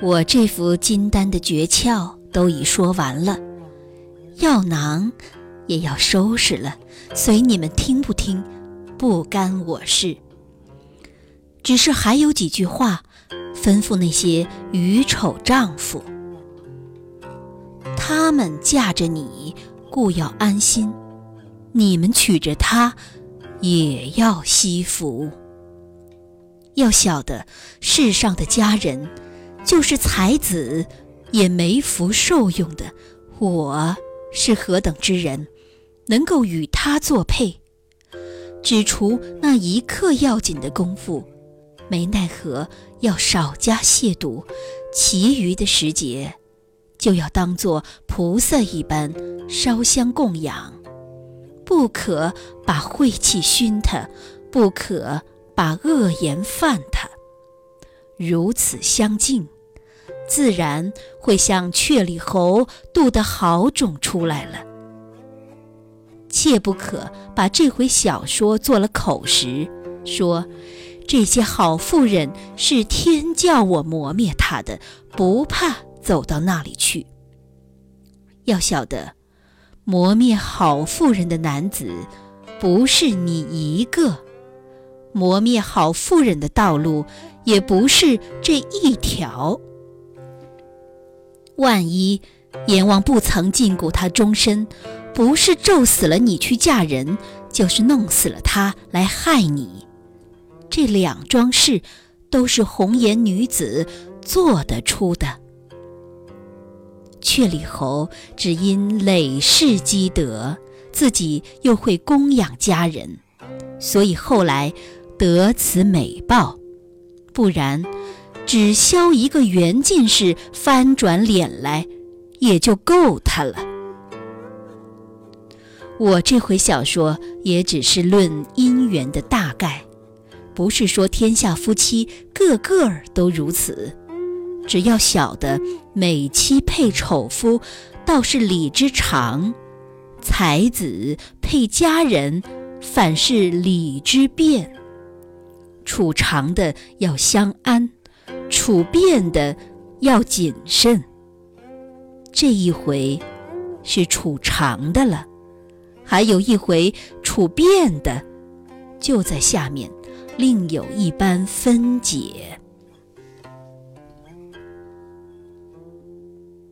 我这副金丹的诀窍都已说完了，药囊也要收拾了，随你们听不听，不干我事。只是还有几句话，吩咐那些愚丑丈夫，他们嫁着你，故要安心；你们娶着她，也要惜福。要晓得，世上的佳人。就是才子也没福受用的，我是何等之人，能够与他作配？只除那一刻要紧的功夫，没奈何要少加亵渎，其余的时节，就要当作菩萨一般烧香供养，不可把晦气熏他，不可把恶言犯他，如此相近。自然会像雀里猴渡的好种出来了。切不可把这回小说做了口实，说这些好妇人是天叫我磨灭他的，不怕走到那里去。要晓得，磨灭好妇人的男子，不是你一个；磨灭好妇人的道路，也不是这一条。万一阎王不曾禁锢他终身，不是咒死了你去嫁人，就是弄死了他来害你。这两桩事都是红颜女子做得出的。却里侯只因累世积德，自己又会供养家人，所以后来得此美报，不然。只消一个袁进士翻转脸来，也就够他了。我这回小说也只是论姻缘的大概，不是说天下夫妻个个都如此。只要晓得美妻配丑夫，倒是理之常；才子配佳人，反是理之变。处长的要相安。处变的要谨慎，这一回是处长的了，还有一回处变的，就在下面，另有一般分解。